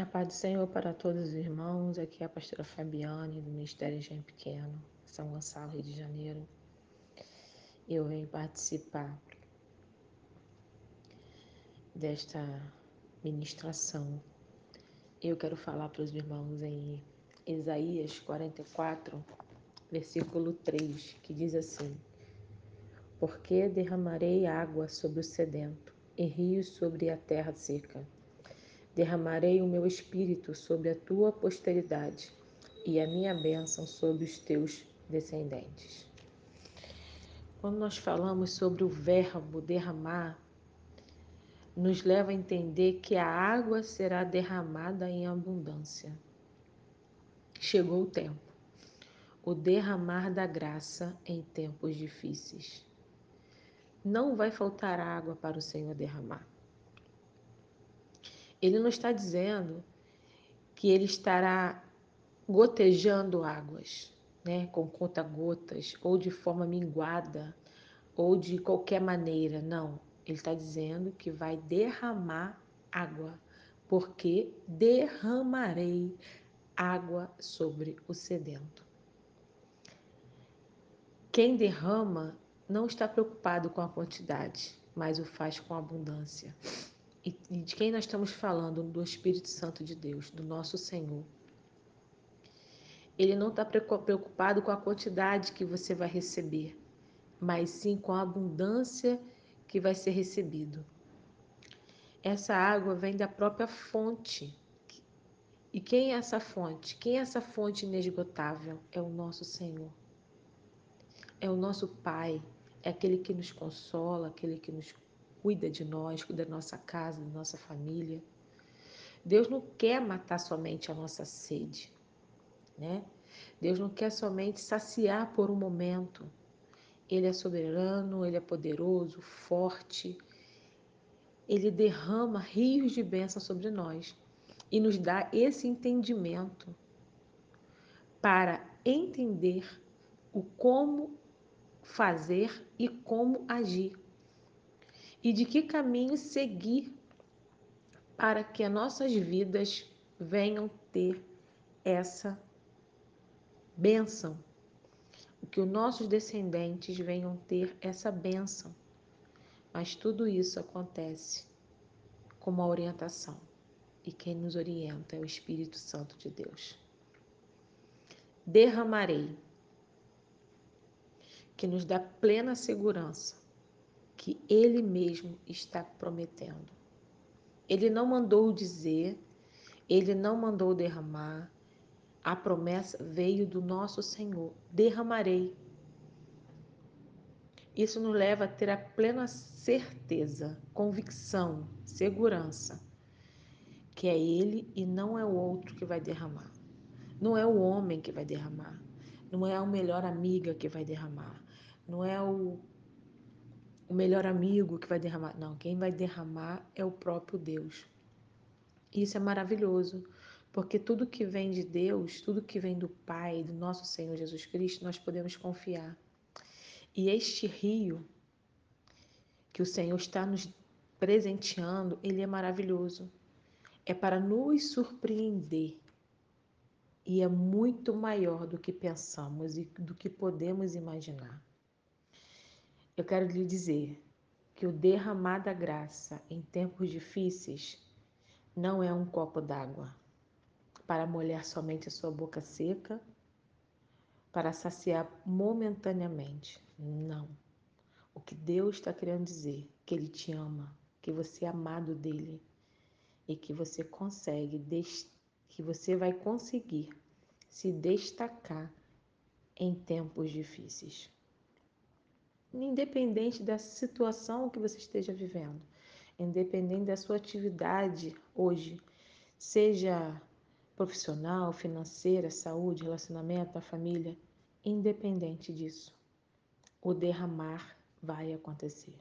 A paz do Senhor para todos os irmãos. Aqui é a pastora Fabiane, do Ministério Engenho Pequeno, São Gonçalo, Rio de Janeiro. Eu venho participar desta ministração. Eu quero falar para os irmãos em Isaías 44, versículo 3, que diz assim: Porque derramarei água sobre o sedento e rios sobre a terra seca Derramarei o meu espírito sobre a tua posteridade e a minha bênção sobre os teus descendentes. Quando nós falamos sobre o verbo derramar, nos leva a entender que a água será derramada em abundância. Chegou o tempo, o derramar da graça em tempos difíceis. Não vai faltar água para o Senhor derramar. Ele não está dizendo que ele estará gotejando águas, né, com conta-gotas, ou de forma minguada, ou de qualquer maneira. Não. Ele está dizendo que vai derramar água, porque derramarei água sobre o sedento. Quem derrama não está preocupado com a quantidade, mas o faz com abundância. E de quem nós estamos falando? Do Espírito Santo de Deus, do nosso Senhor. Ele não está preocupado com a quantidade que você vai receber, mas sim com a abundância que vai ser recebido. Essa água vem da própria fonte. E quem é essa fonte? Quem é essa fonte inesgotável? É o nosso Senhor. É o nosso Pai. É aquele que nos consola, aquele que nos cuida de nós, cuida da nossa casa, da nossa família. Deus não quer matar somente a nossa sede, né? Deus não quer somente saciar por um momento. Ele é soberano, ele é poderoso, forte. Ele derrama rios de bênção sobre nós e nos dá esse entendimento para entender o como fazer e como agir e de que caminho seguir para que as nossas vidas venham ter essa bênção, que os nossos descendentes venham ter essa bênção. Mas tudo isso acontece com uma orientação. E quem nos orienta é o Espírito Santo de Deus. Derramarei, que nos dá plena segurança que ele mesmo está prometendo. Ele não mandou dizer, ele não mandou derramar. A promessa veio do nosso Senhor: derramarei. Isso nos leva a ter a plena certeza, convicção, segurança que é ele e não é o outro que vai derramar. Não é o homem que vai derramar. Não é a melhor amiga que vai derramar. Não é o o melhor amigo que vai derramar. Não, quem vai derramar é o próprio Deus. Isso é maravilhoso, porque tudo que vem de Deus, tudo que vem do Pai, do nosso Senhor Jesus Cristo, nós podemos confiar. E este rio que o Senhor está nos presenteando, ele é maravilhoso. É para nos surpreender. E é muito maior do que pensamos e do que podemos imaginar. Eu quero lhe dizer que o derramar da graça em tempos difíceis não é um copo d'água para molhar somente a sua boca seca, para saciar momentaneamente. Não. O que Deus está querendo dizer, que Ele te ama, que você é amado dele e que você consegue, que você vai conseguir se destacar em tempos difíceis independente da situação que você esteja vivendo, independente da sua atividade hoje, seja profissional, financeira, saúde, relacionamento, a família, independente disso, o derramar vai acontecer.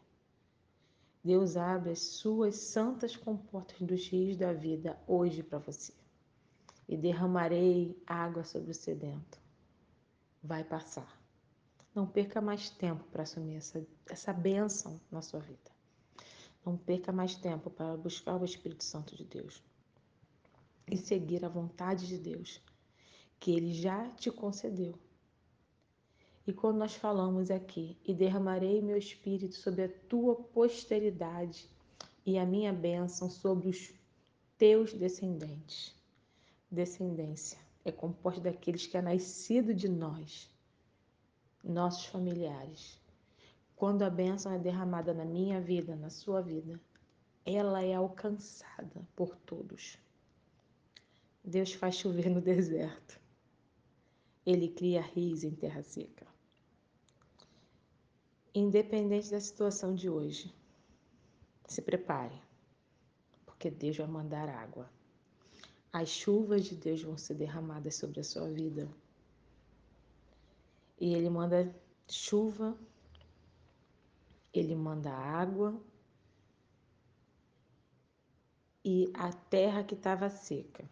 Deus abre as suas santas comportas dos rios da vida hoje para você. E derramarei água sobre o sedento. Vai passar. Não perca mais tempo para assumir essa, essa bênção na sua vida. Não perca mais tempo para buscar o Espírito Santo de Deus. e seguir a vontade de Deus, que Ele já te concedeu. E quando nós falamos aqui, e derramarei meu espírito sobre a tua posteridade e a minha bênção sobre os teus descendentes. Descendência é composta daqueles que é nascido de nós, nossos familiares. Quando a bênção é derramada na minha vida, na sua vida, ela é alcançada por todos. Deus faz chover no deserto. Ele cria rios em terra seca independente da situação de hoje. Se prepare, porque Deus vai mandar água. As chuvas de Deus vão ser derramadas sobre a sua vida. E Ele manda chuva, Ele manda água, e a terra que estava seca,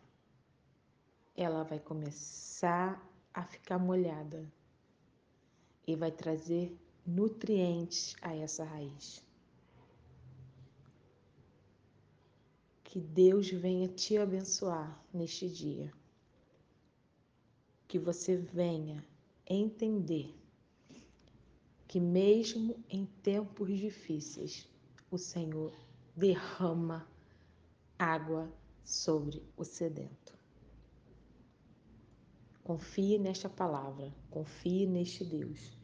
ela vai começar a ficar molhada e vai trazer nutrientes a essa raiz. Que Deus venha te abençoar neste dia. Que você venha entender que, mesmo em tempos difíceis, o Senhor derrama água sobre o sedento. Confie nesta palavra, confie neste Deus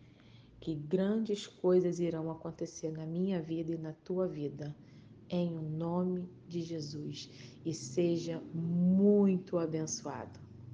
que grandes coisas irão acontecer na minha vida e na tua vida, em o nome de Jesus, e seja muito abençoado.